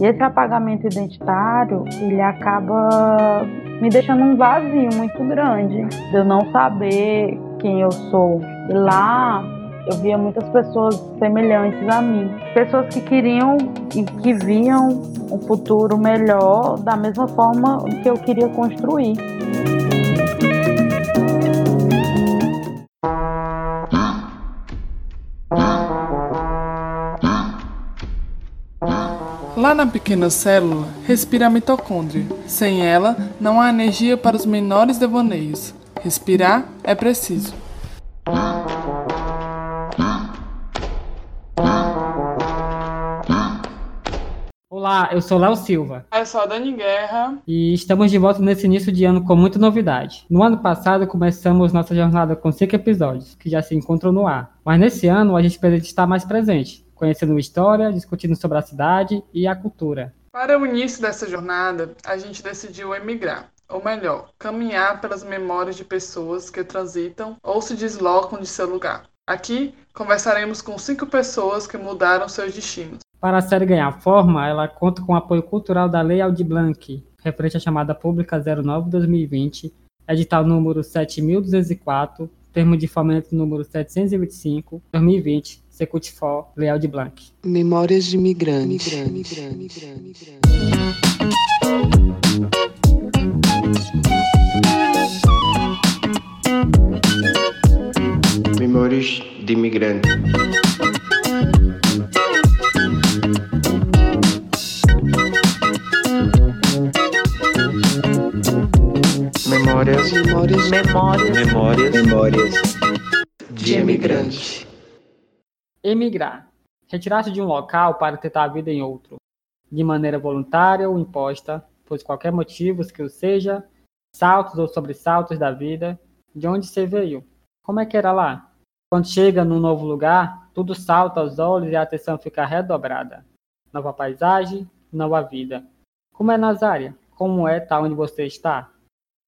E esse apagamento identitário, ele acaba me deixando um vazio muito grande, de eu não saber quem eu sou. E lá eu via muitas pessoas semelhantes a mim, pessoas que queriam e que viam um futuro melhor da mesma forma que eu queria construir. Lá na pequena célula respira a mitocôndria. Sem ela, não há energia para os menores devaneios. Respirar é preciso. Olá, eu sou Léo Silva. Eu sou a Dani Guerra. E estamos de volta nesse início de ano com muita novidade. No ano passado começamos nossa jornada com cinco episódios, que já se encontram no ar. Mas nesse ano a gente pretende estar mais presente, conhecendo história, discutindo sobre a cidade e a cultura. Para o início dessa jornada, a gente decidiu emigrar. Ou melhor, caminhar pelas memórias de pessoas que transitam ou se deslocam de seu lugar. Aqui conversaremos com cinco pessoas que mudaram seus destinos. Para a série ganhar forma, ela conta com o apoio cultural da Lei Aldir Blanc, referente à chamada Pública 09-2020, edital número 7204, termo de fomento número 725, 2020, Secutifor, Lei Aldir Blanc. Memórias de migrantes. Memórias de imigrante. Memórias, Memórias, Memórias. memórias, memórias de imigrante. Emigrar. Retirar-se de um local para tentar a vida em outro, de maneira voluntária ou imposta, por qualquer motivo que o seja, saltos ou sobressaltos da vida, de onde você veio, como é que era lá? Quando chega num novo lugar, tudo salta aos olhos e a atenção fica redobrada. Nova paisagem, nova vida. Como é Nazária? Como é estar onde você está?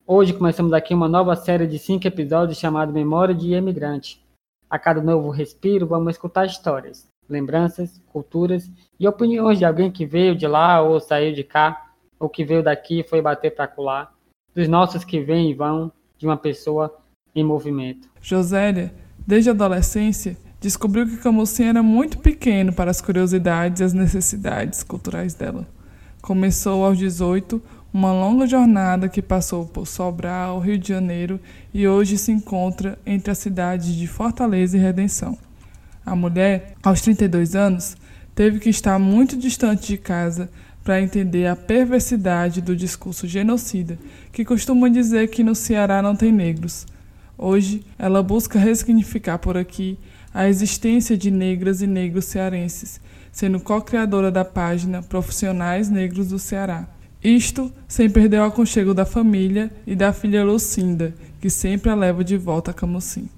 Hoje começamos aqui uma nova série de cinco episódios chamada Memória de Emigrante. A cada novo respiro, vamos escutar histórias, lembranças, culturas e opiniões de alguém que veio de lá ou saiu de cá, ou que veio daqui e foi bater para colar, dos nossos que vêm e vão, de uma pessoa em movimento. Josélia, desde a adolescência, descobriu que Camusim era muito pequeno para as curiosidades e as necessidades culturais dela. Começou aos 18 uma longa jornada que passou por Sobral, Rio de Janeiro e hoje se encontra entre as cidades de Fortaleza e Redenção. A mulher, aos 32 anos, teve que estar muito distante de casa para entender a perversidade do discurso genocida que costuma dizer que no Ceará não tem negros. Hoje, ela busca ressignificar por aqui a existência de negras e negros cearenses, sendo co-criadora da página Profissionais Negros do Ceará. Isto sem perder o aconchego da família e da filha Lucinda, que sempre a leva de volta a Camusim.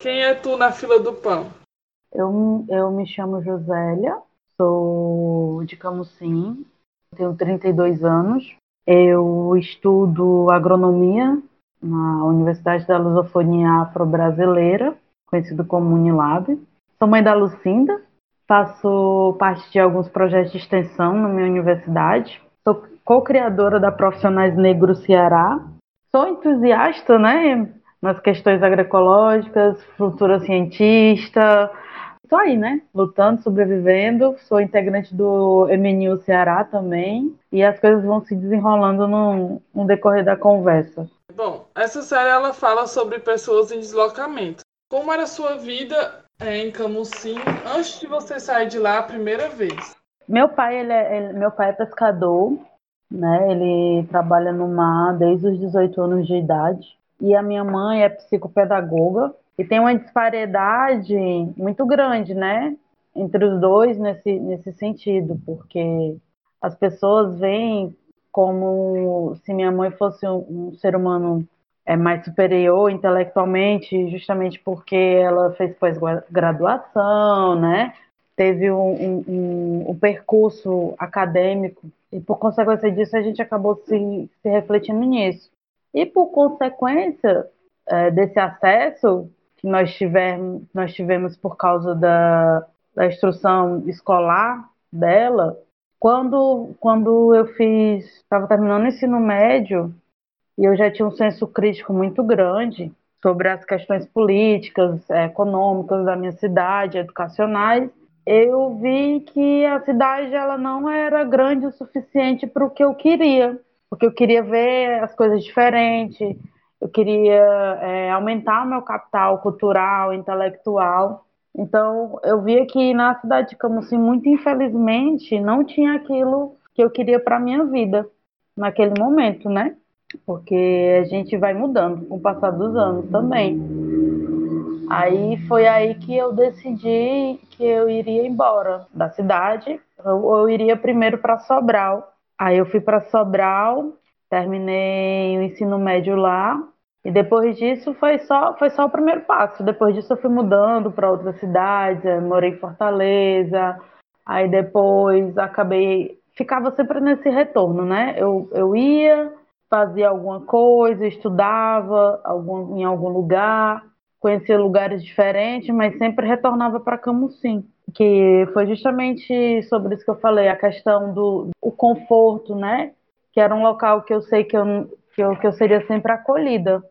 Quem é tu na fila do pão? Eu, eu me chamo Josélia, sou de Camusim, tenho 32 anos. Eu estudo agronomia na Universidade da Lusofonia Afro-Brasileira, conhecido como Unilab. Sou mãe da Lucinda, faço parte de alguns projetos de extensão na minha universidade. Sou co-criadora da Profissionais Negros Ceará. Sou entusiasta, né, nas questões agroecológicas, futura cientista. Estou aí, né, lutando, sobrevivendo. Sou integrante do MNU Ceará também. E as coisas vão se desenrolando no, no decorrer da conversa. Bom, essa série ela fala sobre pessoas em deslocamento. Como era a sua vida é, em Camusim antes de você sair de lá a primeira vez? Meu pai, ele é, ele- meu pai é pescador, né? Ele trabalha no mar desde os 18 anos de idade. E a minha mãe é psicopedagoga e tem uma disparidade muito grande, né? Entre os dois nesse, nesse sentido, porque as pessoas veem como se minha mãe fosse um, um ser humano é mais superior intelectualmente, justamente porque ela fez pós-graduação, né? Teve um, um, um, percurso acadêmico e por consequência disso a gente acabou se, se refletindo nisso. E por consequência é, desse acesso, que nós tivemos, nós tivemos por causa da, da instrução escolar dela, quando, quando eu fiz, estava terminando o ensino médio, e eu já tinha um senso crítico muito grande sobre as questões políticas, econômicas da minha cidade, educacionais, eu vi que a cidade ela não era grande o suficiente para o que eu queria, porque eu queria ver as coisas diferentes, eu queria é, aumentar meu capital cultural, intelectual. Então, eu via que na cidade de Camusim, muito infelizmente, não tinha aquilo que eu queria para minha vida naquele momento, né? Porque a gente vai mudando com o passar dos anos também. Aí foi aí que eu decidi que eu iria embora da cidade. Eu, eu iria primeiro para Sobral. Aí eu fui para Sobral, terminei o ensino médio lá. E depois disso foi só, foi só o primeiro passo. Depois disso eu fui mudando para outras cidades, morei em Fortaleza. Aí depois acabei. Ficava sempre nesse retorno, né? Eu, eu ia, fazia alguma coisa, estudava algum, em algum lugar, conhecia lugares diferentes, mas sempre retornava para Camusim, que foi justamente sobre isso que eu falei, a questão do o conforto, né? Que era um local que eu sei que eu, que eu, que eu seria sempre acolhida.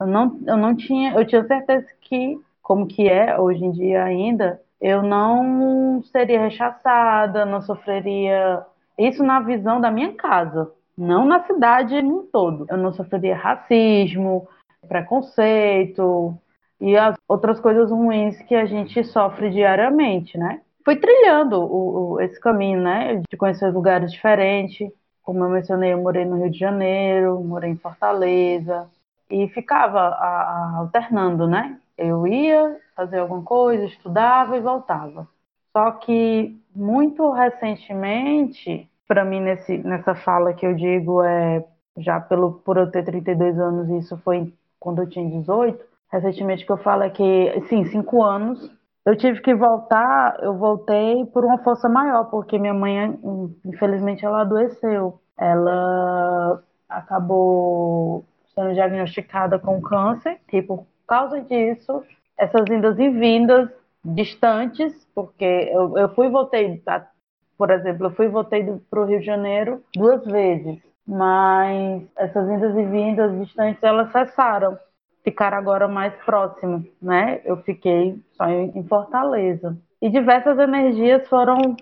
Eu não, eu não tinha, eu tinha certeza que, como que é hoje em dia ainda, eu não seria rechaçada, não sofreria isso na visão da minha casa, não na cidade no todo. Eu não sofreria racismo, preconceito, e as outras coisas ruins que a gente sofre diariamente, né? Fui trilhando o, o, esse caminho, né? De conhecer lugares diferentes. Como eu mencionei, eu morei no Rio de Janeiro, morei em Fortaleza e ficava a, a, alternando, né? Eu ia fazer alguma coisa, estudava e voltava. Só que muito recentemente, para mim nesse, nessa fala que eu digo é já pelo por eu ter 32 anos, isso foi quando eu tinha 18, recentemente que eu falo é que, sim, cinco anos. Eu tive que voltar, eu voltei por uma força maior, porque minha mãe, infelizmente, ela adoeceu. Ela acabou sendo diagnosticada com câncer e por causa disso, essas indas e vindas distantes, porque eu, eu fui e voltei, por exemplo, eu fui e voltei para o Rio de Janeiro duas vezes, mas essas indas e vindas distantes, elas cessaram ficar agora mais próximo, né? Eu fiquei só em Fortaleza. E diversas energias foram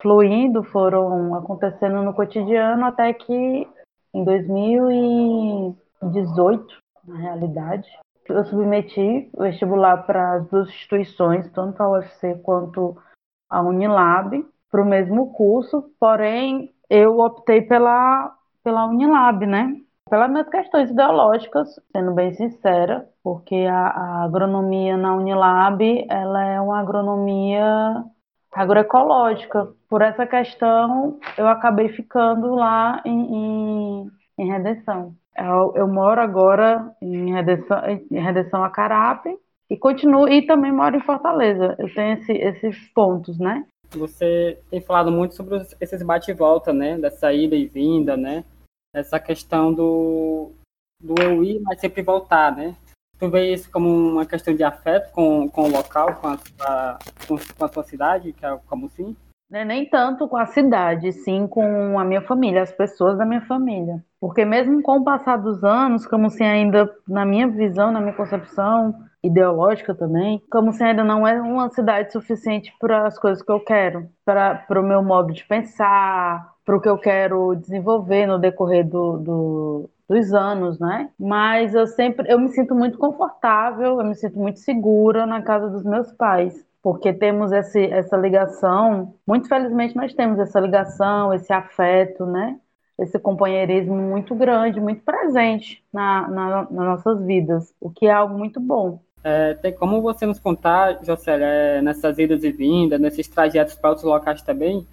fluindo, foram acontecendo no cotidiano até que em 2018, na realidade, eu submeti o vestibular para as duas instituições, tanto a UFC quanto a Unilab, para o mesmo curso, porém eu optei pela, pela Unilab, né? pelas minhas questões ideológicas, sendo bem sincera, porque a, a, agronomia na Unilab ela é uma agronomia agroecológica. Por essa questão, eu acabei ficando lá em, em, em Redenção. Eu, eu, moro agora em Redenção, em Redenção Acarape e continuo e também moro em Fortaleza. Eu tenho esse, esses pontos, né? Você tem falado muito sobre esses bate e volta, né? Da saída e vinda, né? essa questão do, do eu ir, mas sempre voltar, né? Tu vê isso como uma questão de afeto com, com o local, com a, com a sua cidade, que é como sim? É, nem tanto com a cidade, sim com a minha família, as pessoas da minha família. Porque mesmo com o passar dos anos, como se ainda, na minha visão, na minha concepção ideológica também, como se ainda não é uma cidade suficiente para as coisas que eu quero, para o meu modo de pensar, para o que eu quero desenvolver no decorrer do, do, dos anos, né? Mas eu sempre, eu me sinto muito confortável, eu me sinto muito segura na casa dos meus pais, porque temos esse, essa ligação. Muito felizmente nós temos essa ligação, esse afeto, né? Esse companheirismo muito grande, muito presente na, na, nas nossas vidas, o que é algo muito bom. É, tem como você nos contar, Jocélia, é, nessas idas e vindas, nesses trajetos para outros locais também,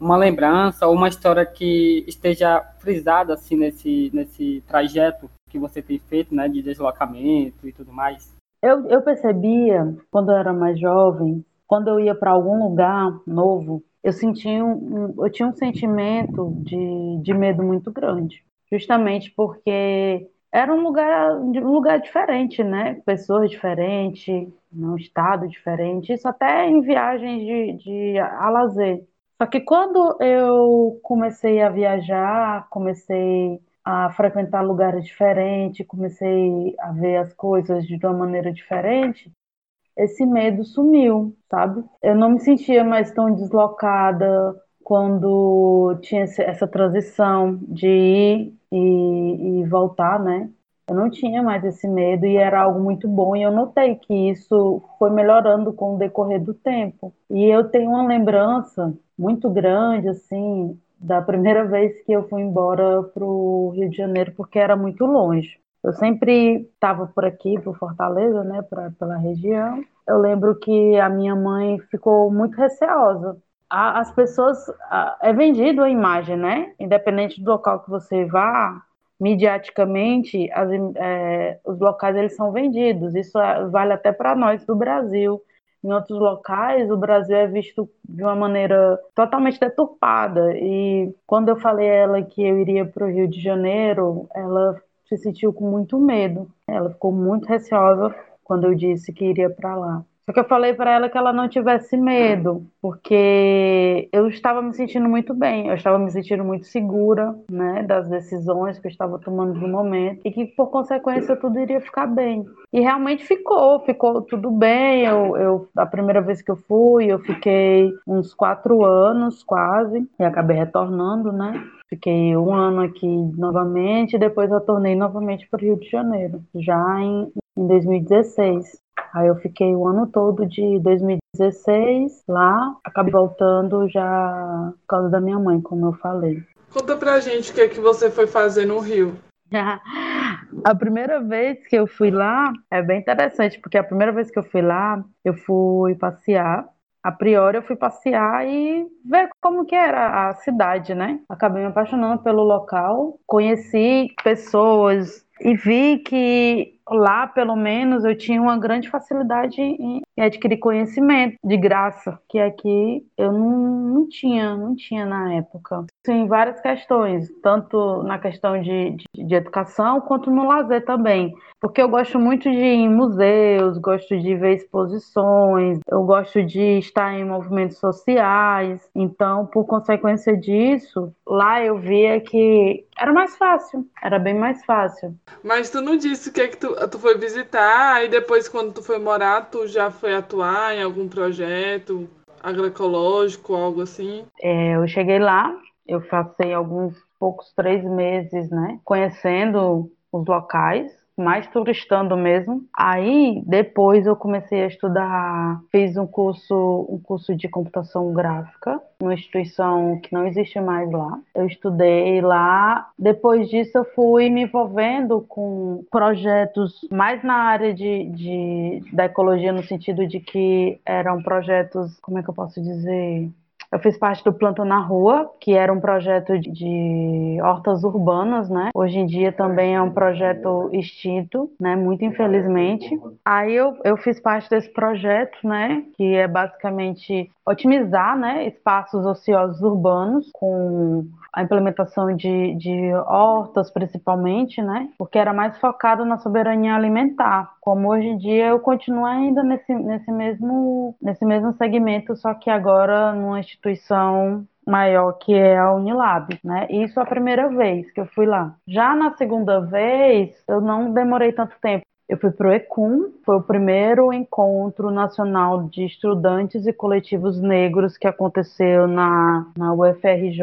uma lembrança ou uma história que esteja frisada assim nesse nesse trajeto que você tem feito, né, de deslocamento e tudo mais? Eu, eu percebia quando eu era mais jovem, quando eu ia para algum lugar novo, eu sentia um, eu tinha um sentimento de, de medo muito grande, justamente porque era um lugar, um lugar diferente, né? Pessoas diferentes, um estado diferente, isso até em viagens de, de a lazer. Só que quando eu comecei a viajar, comecei a frequentar lugares diferentes, comecei a ver as coisas de uma maneira diferente, esse medo sumiu, sabe? Eu não me sentia mais tão deslocada quando tinha essa transição de ir e, e voltar, né? Eu não tinha mais esse medo e era algo muito bom. E eu notei que isso foi melhorando com o decorrer do tempo. E eu tenho uma lembrança muito grande, assim, da primeira vez que eu fui embora para o Rio de Janeiro, porque era muito longe. Eu sempre estava por aqui, por Fortaleza, né, pra, pela região. Eu lembro que a minha mãe ficou muito receosa. as pessoas. é vendido a imagem, né? Independente do local que você vá, mediaticamente, as, é, os locais eles são vendidos. Isso é, vale até para nós do Brasil. Em outros locais, o Brasil é visto de uma maneira totalmente deturpada. E quando eu falei a ela que eu iria para o Rio de Janeiro, ela se sentiu com muito medo. Ela ficou muito receosa quando eu disse que iria para lá. Só que eu falei para ela que ela não tivesse medo, porque eu estava me sentindo muito bem, eu estava me sentindo muito segura, né, das decisões que eu estava tomando no momento e que por consequência tudo iria ficar bem. E realmente ficou, ficou tudo bem. Eu, eu a primeira vez que eu fui, eu fiquei uns quatro anos quase e acabei retornando, né? Fiquei um ano aqui novamente e depois eu tornei novamente para o Rio de Janeiro, já em, em 2016. Aí eu fiquei o ano todo de 2016 lá, acabei voltando já por causa da minha mãe, como eu falei. Conta pra gente o que é que você foi fazer no Rio. a primeira vez que eu fui lá é bem interessante, porque a primeira vez que eu fui lá, eu fui passear. A priori eu fui passear e ver como que era a cidade, né? Acabei me apaixonando pelo local, conheci pessoas e vi que lá, pelo menos, eu tinha uma grande facilidade em, adquirir conhecimento de graça, que aqui eu não, não tinha, não tinha na época. Em várias questões, tanto na questão de, de, de educação quanto no lazer também. Porque eu gosto muito de ir em museus, gosto de ver exposições, eu gosto de estar em movimentos sociais. Então, por consequência disso, lá eu via que era mais fácil, era bem mais fácil. Mas tu não disse o que é que tu tu foi visitar e depois quando tu foi morar, tu já foi atuar em algum projeto agroecológico, algo assim? É, eu cheguei lá, eu passei alguns poucos três meses, né, conhecendo os locais mais turistando mesmo. Aí depois eu comecei a estudar, fiz um curso, um curso de computação gráfica, numa instituição que não existe mais lá. Eu estudei lá. Depois disso eu fui me envolvendo com projetos mais na área de, de da ecologia no sentido de que eram projetos, como é que eu posso dizer? Eu fiz parte do Planta na Rua, que era um projeto de hortas urbanas, né? Hoje em dia também é um projeto extinto, né? Muito infelizmente. Aí eu, eu fiz parte desse projeto, né? Que é basicamente otimizar, né? Espaços ociosos urbanos com a implementação de, de hortas, principalmente, né? Porque era mais focado na soberania alimentar. Como hoje em dia eu continuo ainda nesse, nesse, mesmo, nesse mesmo segmento, só que agora numa instituição maior que é a Unilab, né? Isso a primeira vez que eu fui lá. Já na segunda vez, eu não demorei tanto tempo. Eu fui para o ECUM, foi o primeiro encontro nacional de estudantes e coletivos negros que aconteceu na, na UFRJ,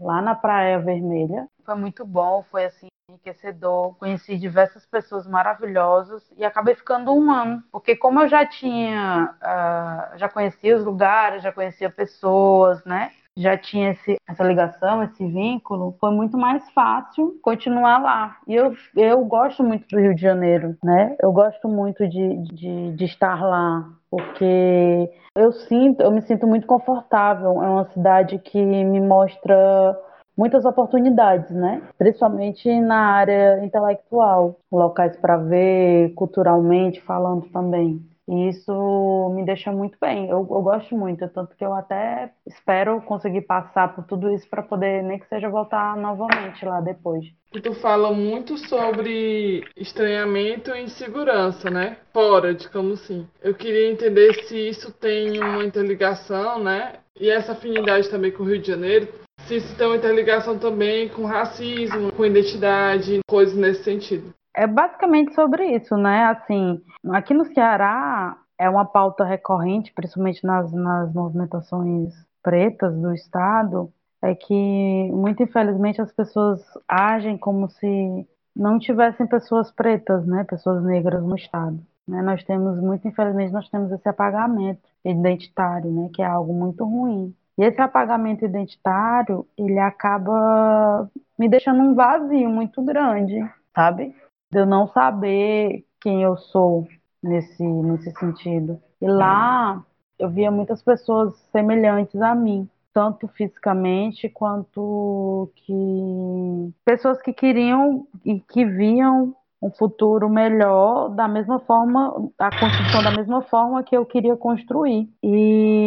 lá na Praia Vermelha. Foi muito bom, foi assim enriquecedor, conheci diversas pessoas maravilhosas e acabei ficando um ano, porque como eu já tinha, uh, já conhecia os lugares, já conhecia pessoas, né? já tinha esse, essa ligação, esse vínculo, foi muito mais fácil continuar lá. E eu, eu gosto muito do Rio de Janeiro, né? Eu gosto muito de, de, de estar lá, porque eu sinto, eu me sinto muito confortável. É uma cidade que me mostra muitas oportunidades, né? Principalmente na área intelectual, locais para ver, culturalmente falando também. E isso me deixa muito bem. Eu, eu gosto muito, tanto que eu até espero conseguir passar por tudo isso para poder, nem que seja, voltar novamente lá depois. E tu fala muito sobre estranhamento e insegurança, né? Fora de Camusim. Eu queria entender se isso tem uma interligação, né? E essa afinidade também com o Rio de Janeiro, se isso tem uma interligação também com racismo, com identidade, coisas nesse sentido. É basicamente sobre isso, né? Assim, aqui no Ceará é uma pauta recorrente, principalmente nas, nas movimentações pretas do Estado, é que, muito infelizmente, as pessoas agem como se não tivessem pessoas pretas, né? Pessoas negras no Estado. Né? Nós temos, muito infelizmente, nós temos esse apagamento identitário, né? Que é algo muito ruim. E esse apagamento identitário, ele acaba me deixando um vazio muito grande, sabe? De eu não saber quem eu sou nesse, nesse sentido. E lá eu via muitas pessoas semelhantes a mim, tanto fisicamente quanto que pessoas que queriam e que viam um futuro melhor da mesma forma, a construção da mesma forma que eu queria construir. E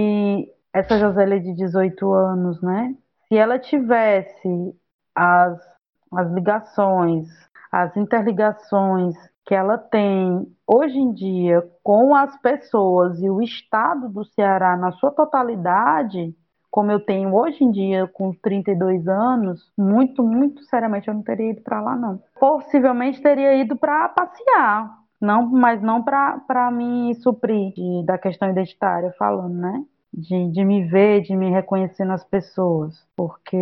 essa Josélia de 18 anos, né? Se ela tivesse as, as ligações, as interligações que ela tem hoje em dia com as pessoas e o estado do Ceará na sua totalidade, como eu tenho hoje em dia com 32 anos, muito, muito seriamente eu não teria ido para lá não. Possivelmente teria ido para passear, não, mas não para me suprir de, da questão identitária falando, né? De, de me ver, de me reconhecer nas pessoas, porque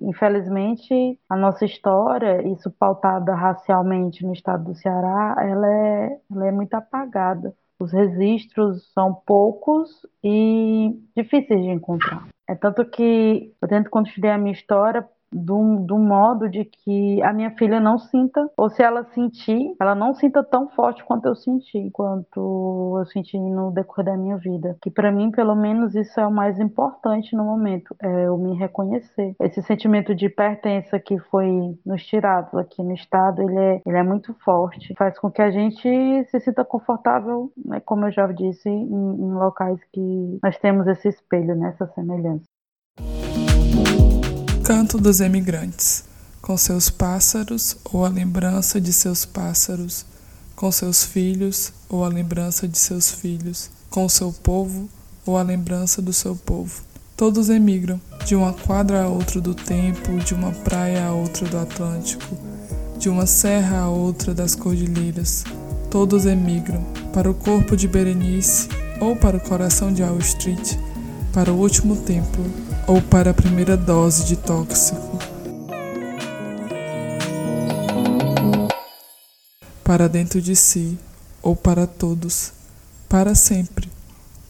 infelizmente a nossa história, isso pautada racialmente no estado do Ceará, ela é, ela é muito apagada. Os registros são poucos e difíceis de encontrar. É tanto que eu tento construir a minha história do, do modo de que a minha filha não sinta, ou se ela sentir, ela não sinta tão forte quanto eu senti, quanto eu senti no decorrer da minha vida. Que para mim, pelo menos, isso é o mais importante no momento, é eu me reconhecer. Esse sentimento de pertença que foi nos tirado aqui no estado, ele é, ele é muito forte, faz com que a gente se sinta confortável, né, como eu já disse, em, em locais que nós temos esse espelho, né, semelhança. Canto dos Emigrantes, com seus pássaros ou a lembrança de seus pássaros, com seus filhos ou a lembrança de seus filhos, com seu povo ou a lembrança do seu povo. Todos emigram, de uma quadra a outra do tempo, de uma praia a outra do Atlântico, de uma serra a outra das cordilheiras. Todos emigram para o corpo de Berenice ou para o coração de Wall Street, para o último templo ou para a primeira dose de tóxico. Para dentro de si ou para todos, para sempre,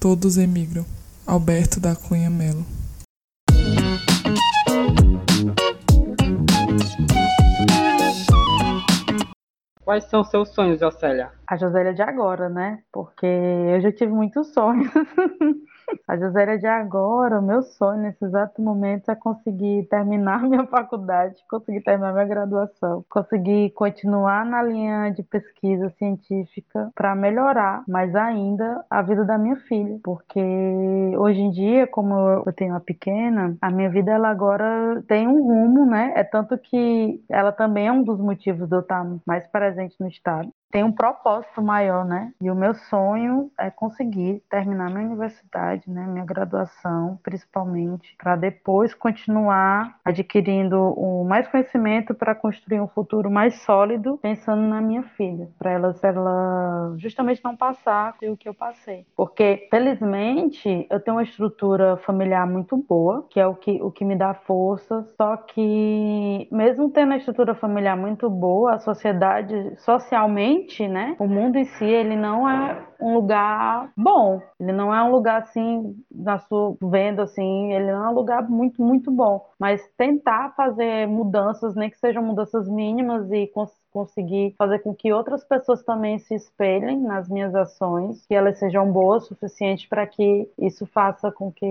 todos emigram. Alberto da Cunha Melo. Quais são seus sonhos, Josélia? A Josélia de agora, né? Porque eu já tive muitos sonhos. A Josélia de agora, o meu sonho nesse exato momento é conseguir terminar minha faculdade, conseguir terminar minha graduação, conseguir continuar na linha de pesquisa científica para melhorar mais ainda a vida da minha filha, porque hoje em dia, como eu tenho uma pequena, a minha vida ela agora tem um rumo, né? É tanto que ela também é um dos motivos de eu estar mais presente no estado tem um propósito maior, né? E o meu sonho é conseguir terminar minha universidade, né, minha graduação, principalmente, para depois continuar adquirindo o mais conhecimento para construir um futuro mais sólido, pensando na minha filha, para ela, ela justamente não passar o que eu passei. Porque, felizmente, eu tenho uma estrutura familiar muito boa, que é o que, o que me dá força, só que, mesmo tendo a estrutura familiar muito boa, a sociedade, socialmente, né? O mundo em si, ele não é um lugar bom. Ele não é um lugar assim, na sua vendo assim, ele não é um lugar muito, muito bom. Mas tentar fazer mudanças, nem que sejam mudanças mínimas e cons conseguir fazer com que outras pessoas também se espelhem nas minhas ações, que elas sejam boas o suficiente para que isso faça com que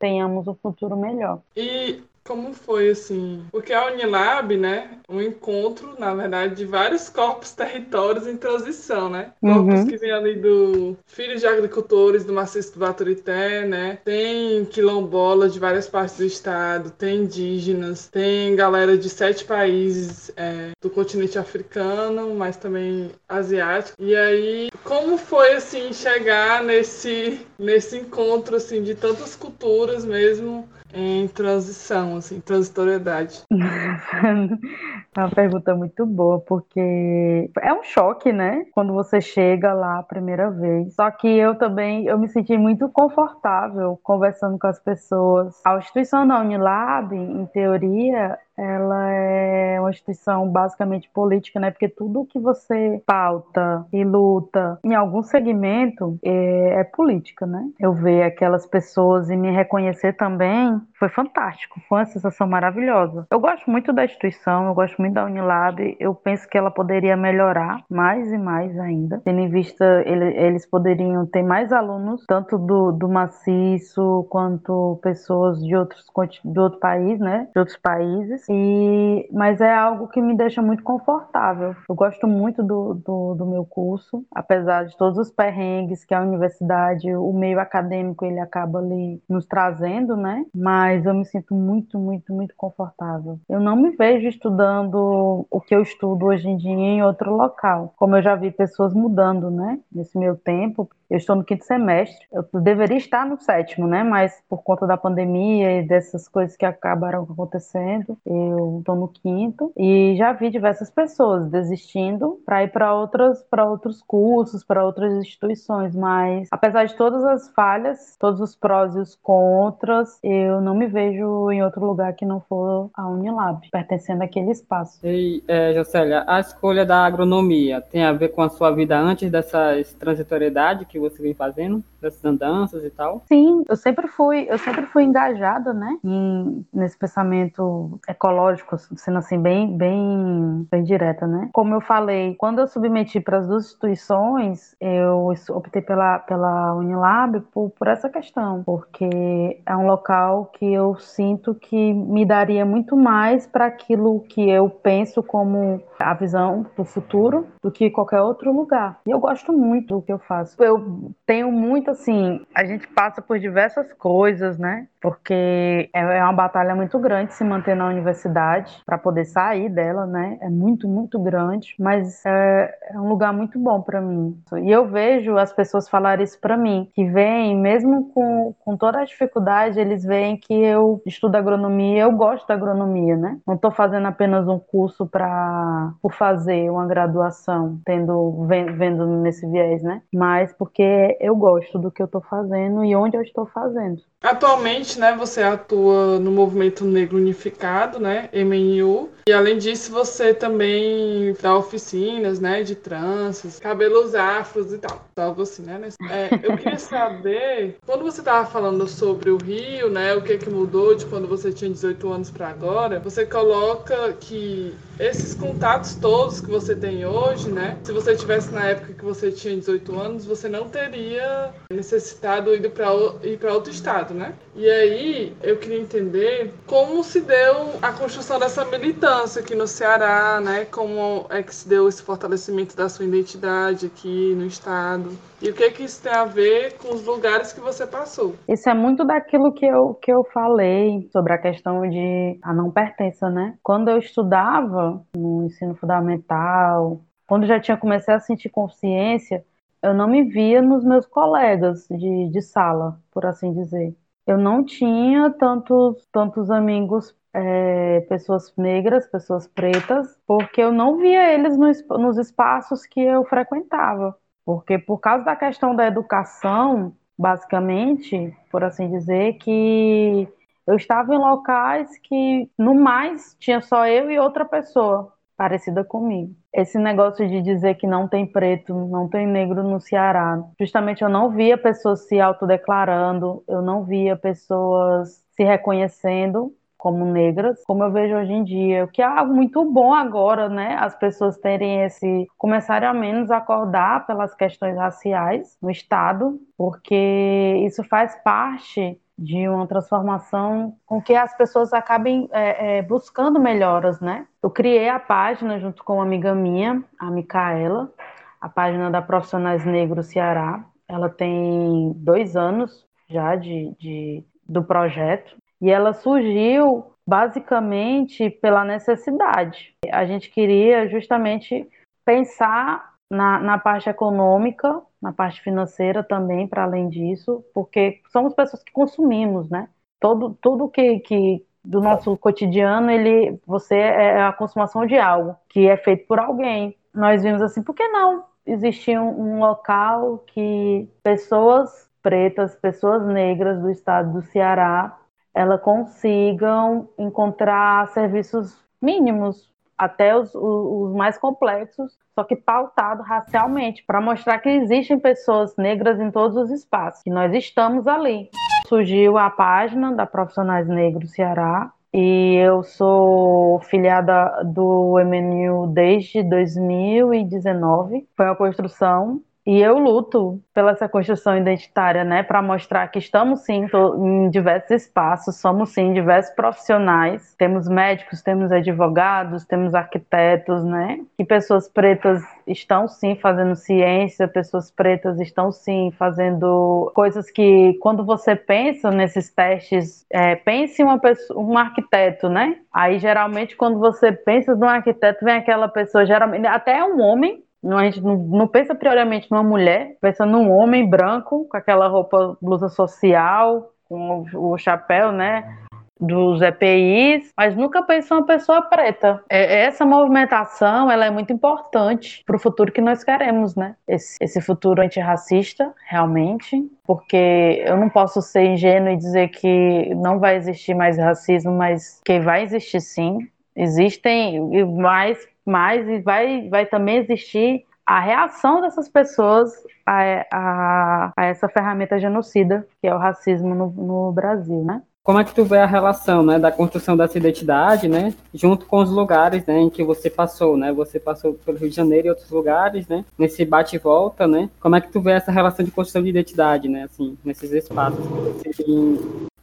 tenhamos um futuro melhor. E como foi assim, porque a Unilab, né, um encontro, na verdade, de vários corpos territórios em transição, né? Corpos Uhum. que vêm ali do Filhos de Agricultores do Maciço do Baturité, né? Tem quilombolas de várias partes do estado, tem indígenas, tem galera de sete países é, do continente africano, mas também asiático. E aí, como foi assim chegar nesse nesse encontro assim de tantas culturas mesmo em transição, assim, transitoriedade? É uma pergunta muito boa, porque é um choque, né? Quando você chega lá a primeira vez. Só que eu também, eu me senti muito confortável conversando com as pessoas. A instituição da Unilab, em teoria, ela é uma instituição basicamente política, né? Porque tudo que você pauta e luta em algum segmento é, é política, né? Eu ver aquelas pessoas e me reconhecer também foi fantástico, foi uma sensação maravilhosa. Eu gosto muito da instituição, eu gosto muito da Unilab, eu penso que ela poderia melhorar mais e mais ainda, tendo em vista ele- eles poderiam ter mais alunos, tanto do, do maciço quanto pessoas de outros de outro país, né? De outros países. E mas é algo que me deixa muito confortável. Eu gosto muito do, do, do meu curso, apesar de todos os perrengues que a universidade, o meio acadêmico, ele acaba ali nos trazendo, né? Mas eu me sinto muito, muito, muito confortável. Eu não me vejo estudando o que eu estudo hoje em dia em outro local. Como eu já vi pessoas mudando, né? Nesse meu tempo, eu estou no quinto semestre. Eu deveria estar no sétimo, né? Mas por conta da pandemia e dessas coisas que acabaram acontecendo, eu estou no quinto e já vi diversas pessoas desistindo para ir para outras, para outros cursos, para outras instituições. Mas apesar de todas as falhas, todos os prós e os contras, eu não me vejo em outro lugar que não for a Unilab, pertencendo àquele espaço. E, é, Jocélia, a escolha da agronomia tem a ver com a sua vida antes dessa transitoriedade que você vem fazendo, dessas andanças e tal? Sim, eu sempre fui, eu sempre fui engajada, né, em, nesse pensamento ecológico, sendo assim bem, bem, bem direta, né? Como eu falei, quando eu submeti para as duas instituições, eu optei pela, pela Unilab por, por essa questão, porque é um local que eu sinto que me daria muito mais para aquilo que eu penso como a visão do futuro do que qualquer outro lugar. E eu gosto muito do que eu faço. Eu tenho muito assim, a gente passa por diversas coisas, né? Porque é é uma batalha muito grande se manter na universidade para poder sair dela, né? É muito, muito grande, mas é, é um lugar muito bom para mim. E eu vejo as pessoas falarem isso para mim, que vêm, mesmo com, com toda a dificuldade, eles veem que eu estudo agronomia, eu gosto da agronomia, né? Não estou fazendo apenas um curso para por fazer uma graduação, tendo ven- vendo nesse viés, né? Mas porque eu gosto do que eu estou fazendo e onde eu estou fazendo. Atualmente, né, você atua no Movimento Negro Unificado, né, MNU, e além disso você também dá oficinas, né, de tranças, cabelos afros e tal, algo assim, né? É, eu queria saber, quando você estava falando sobre o Rio, né, o que que mudou de quando você tinha 18 anos para agora, você coloca que esses contatos todos que você tem hoje, né, se você tivesse na época que você tinha 18 anos, você não teria necessitado ir para ir para outro estado, né? E aí eu queria entender como se deu a construção dessa militância aqui no Ceará, né? Como é que se deu esse fortalecimento da sua identidade aqui no estado e o que que isso tem a ver com os lugares que você passou? Isso é muito daquilo que eu, que eu falei sobre a questão de a não pertença, né? Quando eu estudava no ensino fundamental, quando já tinha começado a sentir consciência, eu não me via nos meus colegas de, de sala, por assim dizer. Eu não tinha tantos, tantos amigos, é, pessoas negras, pessoas pretas, porque eu não via eles no, nos espaços que eu frequentava. Porque por causa da questão da educação, basicamente, por assim dizer, que eu estava em locais que, no mais, tinha só eu e outra pessoa parecida comigo. Esse negócio de dizer que não tem preto, não tem negro no Ceará, justamente eu não via pessoas se autodeclarando, eu não via pessoas se reconhecendo como negras, como eu vejo hoje em dia, o que é algo muito bom agora, né? As pessoas terem esse, começarem a menos acordar pelas questões raciais no Estado, porque isso faz parte de uma transformação com que as pessoas acabem é, é, buscando melhoras, né? Eu criei a página junto com uma amiga minha, a Micaela, a página da Profissionais Negros Ceará. Ela tem dois anos já de, de do projeto e ela surgiu basicamente pela necessidade. A gente queria justamente pensar na, na parte econômica, na parte financeira também, para além disso, porque somos pessoas que consumimos, né? Todo, tudo que, que do nosso cotidiano, ele, você é a consumação de algo que é feito por alguém. Nós vimos assim, por que não existir um, um local que pessoas pretas, pessoas negras do estado do Ceará, elas consigam encontrar serviços mínimos, até os, os, mais complexos, só que pautado racialmente, para mostrar que existem pessoas negras em todos os espaços, que nós estamos ali. Surgiu a página da Profissionais Negros Ceará, e eu sou filiada do MNU desde 2019. Foi uma construção e eu luto pela essa construção identitária, né, para mostrar que estamos sim em diversos espaços, somos sim diversos profissionais, temos médicos, temos advogados, temos arquitetos, né, que pessoas pretas estão sim fazendo ciência, pessoas pretas estão sim fazendo coisas que quando você pensa nesses testes, é, pense uma pessoa, um arquiteto, né? Aí geralmente quando você pensa num arquiteto vem aquela pessoa geralmente até um homem a gente não, não, pensa prioriamente numa mulher, pensa num homem branco, com aquela roupa, blusa social, com o, o chapéu, né? Dos EPIs, mas nunca pensa uma pessoa preta. É, essa movimentação ela é muito importante para o futuro que nós queremos, né? Esse, esse futuro antirracista, realmente, porque eu não posso ser ingênuo e dizer que não vai existir mais racismo, mas que vai existir sim. Existem mais mas vai, vai também existir a reação dessas pessoas a, a, a, essa ferramenta genocida, que é o racismo no, no, Brasil, né? Como é que tu vê a relação, né, da construção dessa identidade, né, junto com os lugares, né, em que você passou, né? Você passou pelo Rio de Janeiro e outros lugares, né? Nesse bate e volta, né? Como é que tu vê essa relação de construção de identidade, né, assim, nesses espaços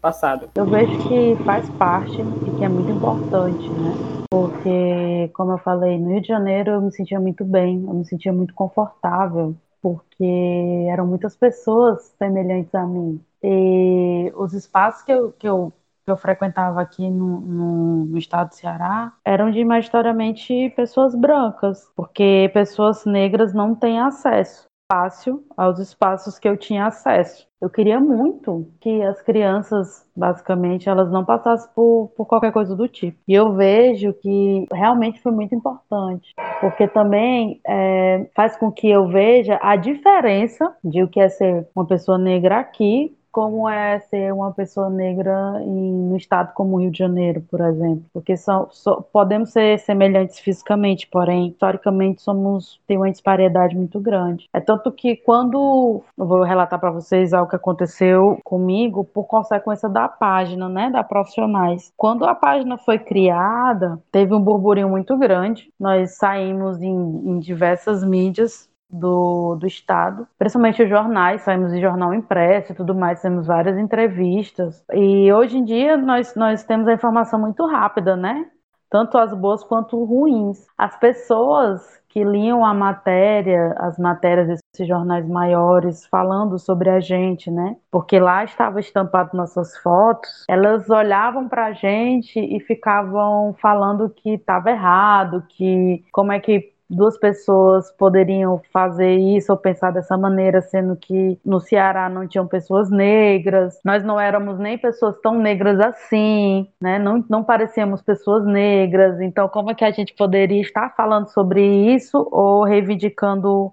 passado? Eu vejo que faz parte e que é muito importante, né? porque, como eu falei, no Rio de Janeiro eu me sentia muito bem, eu me sentia muito confortável, porque eram muitas pessoas semelhantes a mim. E os espaços que eu, que eu, que eu frequentava aqui no, no, no estado do Ceará eram de majoritariamente pessoas brancas, porque pessoas negras não têm acesso fácil aos espaços que eu tinha acesso. Eu queria muito que as crianças, basicamente, elas não passassem por, por qualquer coisa do tipo. E eu vejo que realmente foi muito importante, porque também é, faz com que eu veja a diferença de o que é ser uma pessoa negra aqui como é ser uma pessoa negra em, no estado como o Rio de Janeiro, por exemplo, porque são, so, podemos ser semelhantes fisicamente, porém historicamente somos tem uma disparidade muito grande. É tanto que quando eu vou relatar para vocês algo que aconteceu comigo por consequência da página, né, da profissionais. Quando a página foi criada, teve um burburinho muito grande. Nós saímos em, em diversas mídias do, do Estado, principalmente os jornais, saímos em jornal impresso e tudo mais, temos várias entrevistas. E hoje em dia nós, nós temos a informação muito rápida, né? Tanto as boas quanto ruins. As pessoas que liam a matéria, as matérias desses jornais maiores falando sobre a gente, né? Porque lá estava estampado nossas fotos, elas olhavam para a gente e ficavam falando que estava errado, que como é que duas pessoas poderiam fazer isso ou pensar dessa maneira, sendo que no Ceará não tinham pessoas negras, nós não éramos nem pessoas tão negras assim, né? Não, não parecíamos pessoas negras, então como é que a gente poderia estar falando sobre isso ou reivindicando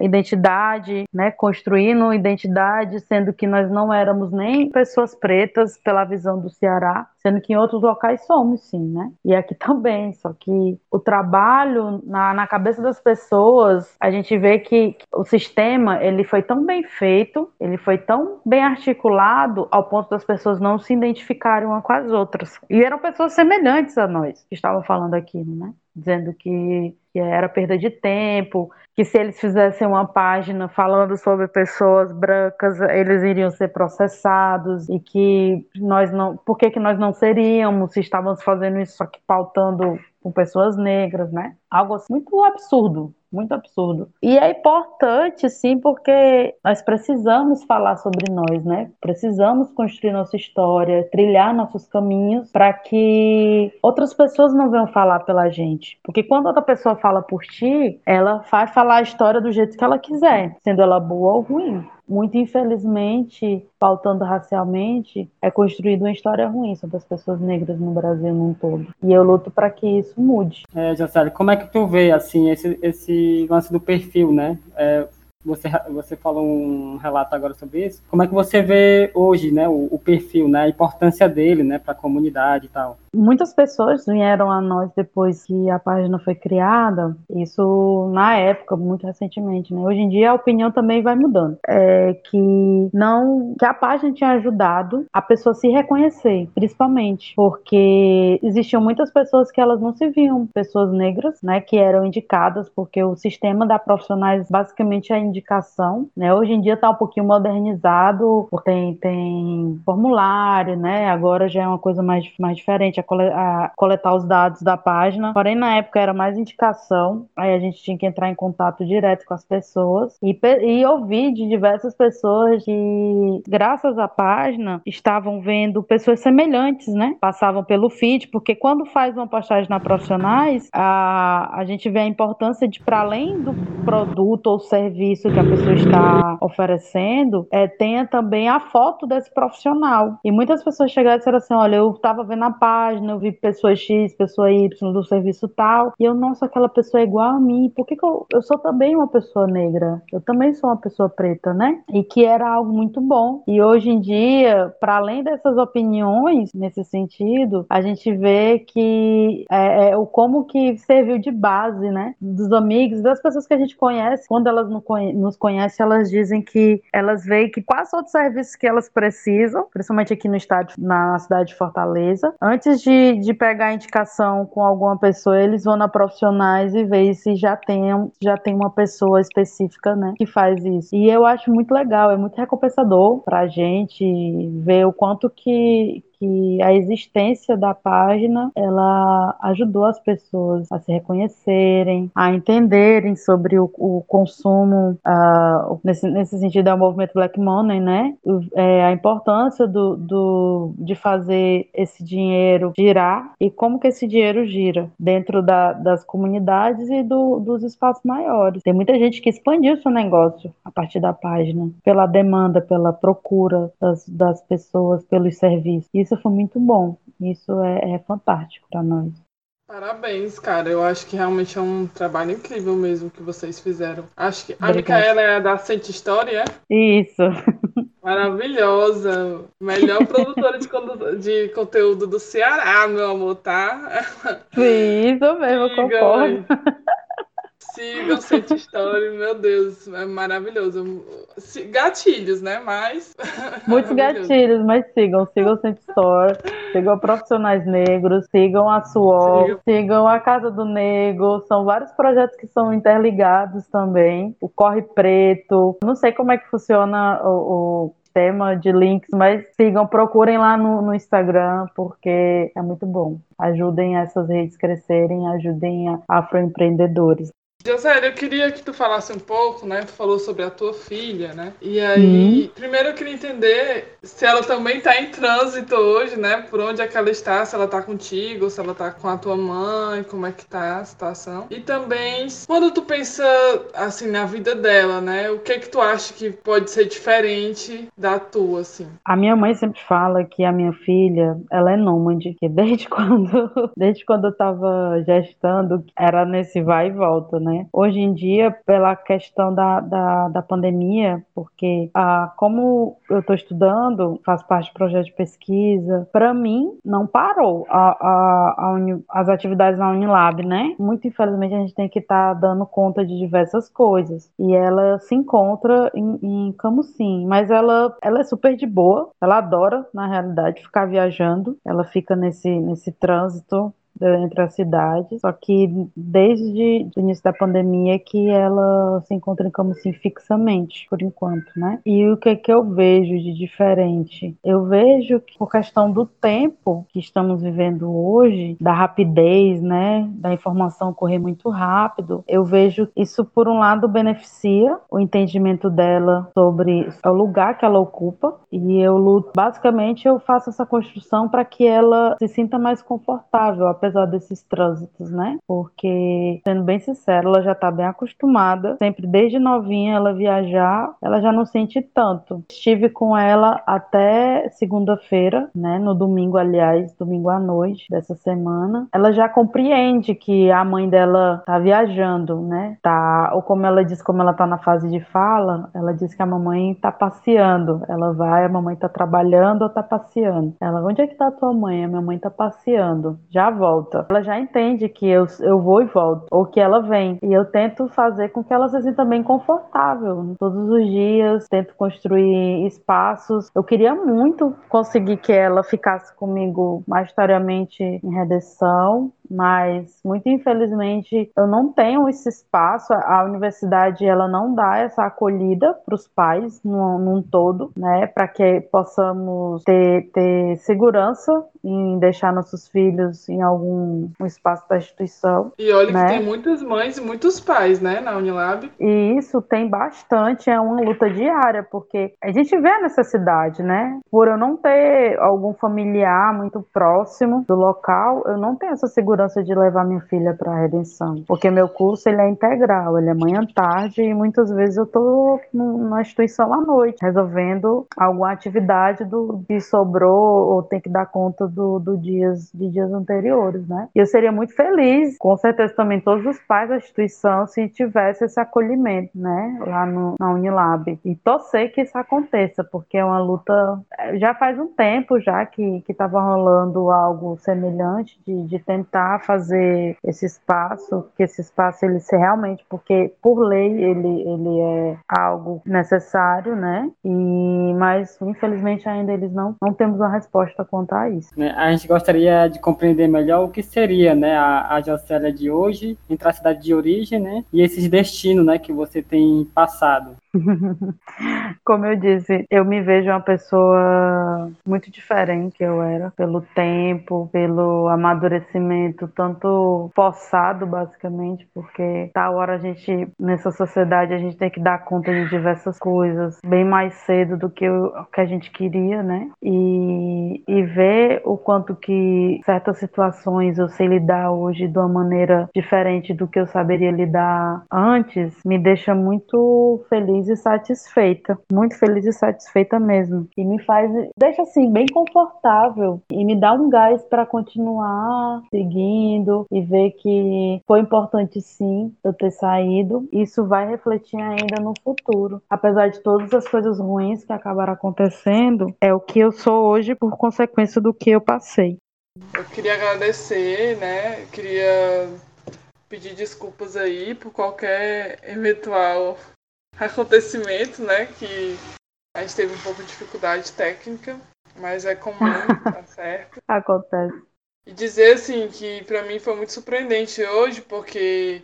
identidade, né, construindo identidade, sendo que nós não éramos nem pessoas pretas pela visão do Ceará, sendo que em outros locais somos sim, né? E aqui também, só que o trabalho na, na cabeça das pessoas, a gente vê que o sistema, ele foi tão bem feito, ele foi tão bem articulado ao ponto das pessoas não se identificarem uma com as outras. E eram pessoas semelhantes a nós que estavam falando aqui, né? Dizendo que, que era perda de tempo, que se eles fizessem uma página falando sobre pessoas brancas, eles iriam ser processados e que nós não, por que, que nós não seríamos se estávamos fazendo isso só que pautando com pessoas negras, né? Algo assim, muito absurdo, muito absurdo. E é importante, sim, porque nós precisamos falar sobre nós, né? Precisamos construir nossa história, trilhar nossos caminhos para que outras pessoas não venham falar pela gente. Porque quando outra pessoa fala por ti, ela vai falar a história do jeito que ela quiser, sendo ela boa ou ruim muito infelizmente, pautando racialmente, é construída uma história ruim sobre as pessoas negras no Brasil num todo. E eu luto para que isso mude. É, Jaceli, como é que tu vê, assim, esse, esse lance do perfil, né? É, você, você falou um relato agora sobre isso. Como é que você vê hoje, né, o, o perfil, né, a importância dele, né, para a comunidade e tal? Muitas pessoas vieram a nós depois que a página foi criada, isso na época, muito recentemente, né? Hoje em dia a opinião também vai mudando. É que não que a página tinha ajudado a pessoa se reconhecer, principalmente porque existiam muitas pessoas que elas não se viam, pessoas negras, né, que eram indicadas porque o sistema da profissionais basicamente é indicação, né? Hoje em dia está um pouquinho modernizado, tem tem formulário, né? Agora já é uma coisa mais mais diferente a, coletar os dados da página. Porém, na época era mais indicação, aí a gente tinha que entrar em contato direto com as pessoas e, e ouvir de diversas pessoas que, graças à página, estavam vendo pessoas semelhantes, né? Passavam pelo feed, porque quando faz uma postagem na Profissionais, a, a gente vê a importância de, para além do produto ou serviço que a pessoa está oferecendo, é, tenha também a foto desse profissional. E muitas pessoas chegaram e disseram assim: olha, eu estava vendo a página eu vi pessoa X, pessoa Y do serviço tal, e eu, nossa, aquela pessoa é igual a mim, por que, que eu, eu sou também uma pessoa negra? Eu também sou uma pessoa preta, né? E que era algo muito bom. E hoje em dia, para além dessas opiniões nesse sentido, a gente vê que é, é, o como que serviu de base, né? Dos amigos, das pessoas que a gente conhece, quando elas nos conhecem, elas dizem que elas veem que quase todos os serviços que elas precisam, principalmente aqui no estádio, na cidade de Fortaleza, antes de, de pegar a indicação com alguma pessoa, eles vão na profissionais e ver se já tem, já tem uma pessoa específica, né, que faz isso. E eu acho muito legal, é muito recompensador pra gente ver o quanto que, que a existência da página ela ajudou as pessoas a se reconhecerem, a entenderem sobre o, o consumo, uh, nesse, nesse sentido é o movimento Black Money, né? É, a importância do, do, de fazer esse dinheiro girar e como que esse dinheiro gira dentro da, das comunidades e do, dos espaços maiores. Tem muita gente que expandiu seu negócio a partir da página, pela demanda, pela procura das, das pessoas, pelos serviços. Isso isso foi muito bom. Isso é, é fantástico para nós. Parabéns, cara. Eu acho que realmente é um trabalho incrível mesmo que vocês fizeram. Acho que a Micaela é da Sente História, é? Isso. Maravilhosa. Melhor produtora de, de, conteúdo do Ceará, meu amor, tá? Sim, isso mesmo, Diga, concordo. Sigam Sente História, meu Deus, é maravilhoso. Gatilhos, né? Mas. Muitos gatilhos, mas sigam, sigam Sente História, sigam Profissionais Negros, sigam a SUOL, sigam. sigam a Casa do Negro. São vários projetos que são interligados também. O Corre Preto. Não sei como é que funciona o, o tema de links, mas sigam, procurem lá no, no, Instagram, porque é muito bom. Ajudem essas redes crescerem, ajudem afroempreendedores. José, eu queria que tu falasse um pouco, né? Tu falou sobre a tua filha, né? E aí, uhum. primeiro eu queria entender se ela também tá em trânsito hoje, né? Por onde é que ela está, se ela tá contigo, se ela tá com a tua mãe, como é que tá a situação. E também, quando tu pensa, assim, na vida dela, né? O que é que tu acha que pode ser diferente da tua, assim? A minha mãe sempre fala que a minha filha, ela é nômade, que desde quando, desde quando eu tava gestando, era nesse vai e volta, né? Né? Hoje em dia, pela questão da, da, da pandemia, porque ah, como eu estou estudando, faço parte de projeto de pesquisa, para mim não parou a, a, a uni, as atividades na Unilab, né? Muito infelizmente a gente tem que estar tá dando conta de diversas coisas. E ela se encontra em, em Camusim, mas ela, ela é super de boa, ela adora, na realidade, ficar viajando, ela fica nesse, nesse trânsito entre as cidades, só que desde o início da pandemia que ela se encontra em Camusim fixamente, por enquanto, né? E o que é que eu vejo de diferente? Eu vejo que por questão do tempo que estamos vivendo hoje, da rapidez, né, da informação correr muito rápido, eu vejo isso por um lado beneficia o entendimento dela sobre o lugar que ela ocupa e eu luto, basicamente eu faço essa construção para que ela se sinta mais confortável, apesar desses trânsitos, né? Porque, sendo bem sincera, ela já está bem acostumada, sempre desde novinha ela viajar, ela já não sente tanto. Estive com ela até segunda-feira, né? No domingo, aliás, domingo à noite dessa semana. Ela já compreende que a mãe dela tá viajando, né? Tá, ou como ela diz, como ela tá na fase de fala, ela diz que a mamãe tá passeando. Ela vai, a mamãe tá trabalhando ou tá passeando. Ela, onde é que tá a tua mãe? A minha mãe tá passeando. Já volta. Ela já entende que eu, eu vou e volto, ou que ela vem. E eu tento fazer com que ela se sinta bem confortável todos os dias, tento construir espaços. Eu queria muito conseguir que ela ficasse comigo majoritariamente em redenção, mas muito infelizmente eu não tenho esse espaço. A universidade ela não dá essa acolhida para os pais num, num, todo, né, para que possamos ter, ter segurança em deixar nossos filhos em algum um espaço da instituição. E olha né? que tem muitas mães e muitos pais, né, na Unilab. E isso tem bastante, é uma luta diária, porque a gente vê a necessidade, né? Por eu não ter algum familiar muito próximo do local, eu não tenho essa segurança de levar minha filha para a redenção, porque meu curso ele é integral, ele é manhã tarde e muitas vezes eu tô na instituição à noite, resolvendo alguma atividade do que sobrou ou tem que dar conta do, do dias de dias anteriores, né? E eu seria muito feliz, com certeza também todos os pais da instituição, se tivesse esse acolhimento, né, lá no, na Unilab. E torcer que isso aconteça, porque é uma luta. É, já faz um tempo já que estava rolando algo semelhante de, de tentar fazer esse espaço, que esse espaço ele se realmente, porque por lei ele, ele é algo necessário, né? E mas infelizmente ainda eles não não temos uma resposta quanto a isso. A gente gostaria de compreender melhor o que seria, né, a, a Jocélia de hoje entre a cidade de origem, né, e esses destinos, né, que você tem passado. Como eu disse, eu me vejo uma pessoa muito diferente que eu era, pelo tempo, pelo amadurecimento, tanto forçado, basicamente, porque tal hora a gente, nessa sociedade, a gente tem que dar conta de diversas coisas bem mais cedo do que o que a gente queria, né? E, e ver o quanto que certas situações eu sei lidar hoje de uma maneira diferente do que eu saberia lidar antes, me deixa muito feliz e satisfeita, muito feliz e satisfeita mesmo. E me faz, deixa assim, bem confortável e me dá um gás para continuar seguindo e ver que foi importante sim eu ter saído. Isso vai refletir ainda no futuro. Apesar de todas as coisas ruins que acabaram acontecendo, é o que eu sou hoje por consequência do que eu passei. Eu queria agradecer, né? Queria pedir desculpas aí por qualquer eventual acontecimento, né? Que a gente teve um pouco de dificuldade técnica, mas é comum, tá certo? Acontece. E dizer assim que para mim foi muito surpreendente hoje, porque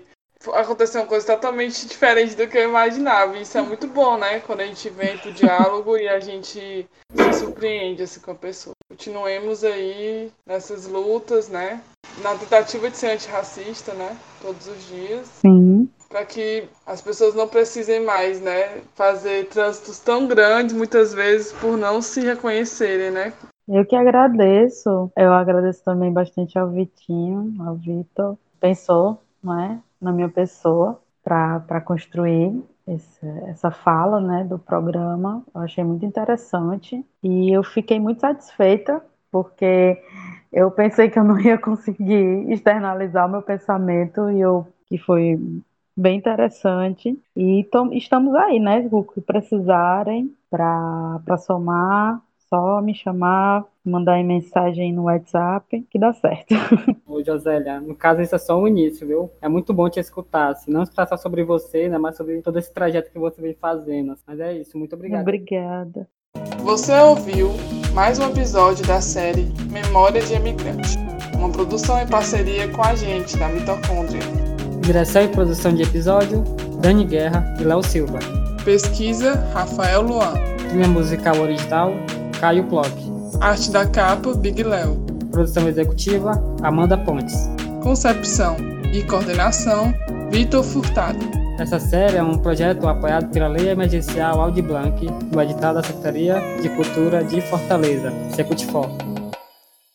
aconteceu uma coisa totalmente diferente do que eu imaginava. E isso é muito bom, né? Quando a gente vem pro diálogo e a gente se surpreende assim, com a pessoa. Continuemos aí nessas lutas, né? Na tentativa de ser antirracista, né? Todos os dias. Sim para que as pessoas não precisem mais, né, fazer trânsitos tão grandes muitas vezes por não se reconhecerem, né? Eu que agradeço. Eu agradeço também bastante ao Vitinho, ao Vitor. Pensou, não é, na minha pessoa para construir esse, essa fala, né, do programa. Eu achei muito interessante e eu fiquei muito satisfeita porque eu pensei que eu não ia conseguir externalizar o meu pensamento e eu que foi bem interessante. E estamos aí, né? O que precisarem para somar, só me chamar, mandar aí mensagem no WhatsApp, que dá certo. Ô, Josélia, no caso isso é só o início, viu? É muito bom te escutar, se não escutar só sobre você, né, mas sobre todo esse trajeto que você vem fazendo. Mas é isso, muito obrigada. Obrigada. Você ouviu mais um episódio da série Memória de Emigrante uma produção em parceria com a gente, da Mitocôndria. Direção e produção de episódio, Dani Guerra e Léo Silva. Pesquisa, Rafael Luan. Trilha musical original, Caio Plock. Arte da capa, Big Léo. Produção executiva, Amanda Pontes. Concepção e coordenação, Vitor Furtado. Essa série é um projeto apoiado pela Lei Emergencial Audi Blanc, do edital da Secretaria de Cultura de Fortaleza, Secutifor.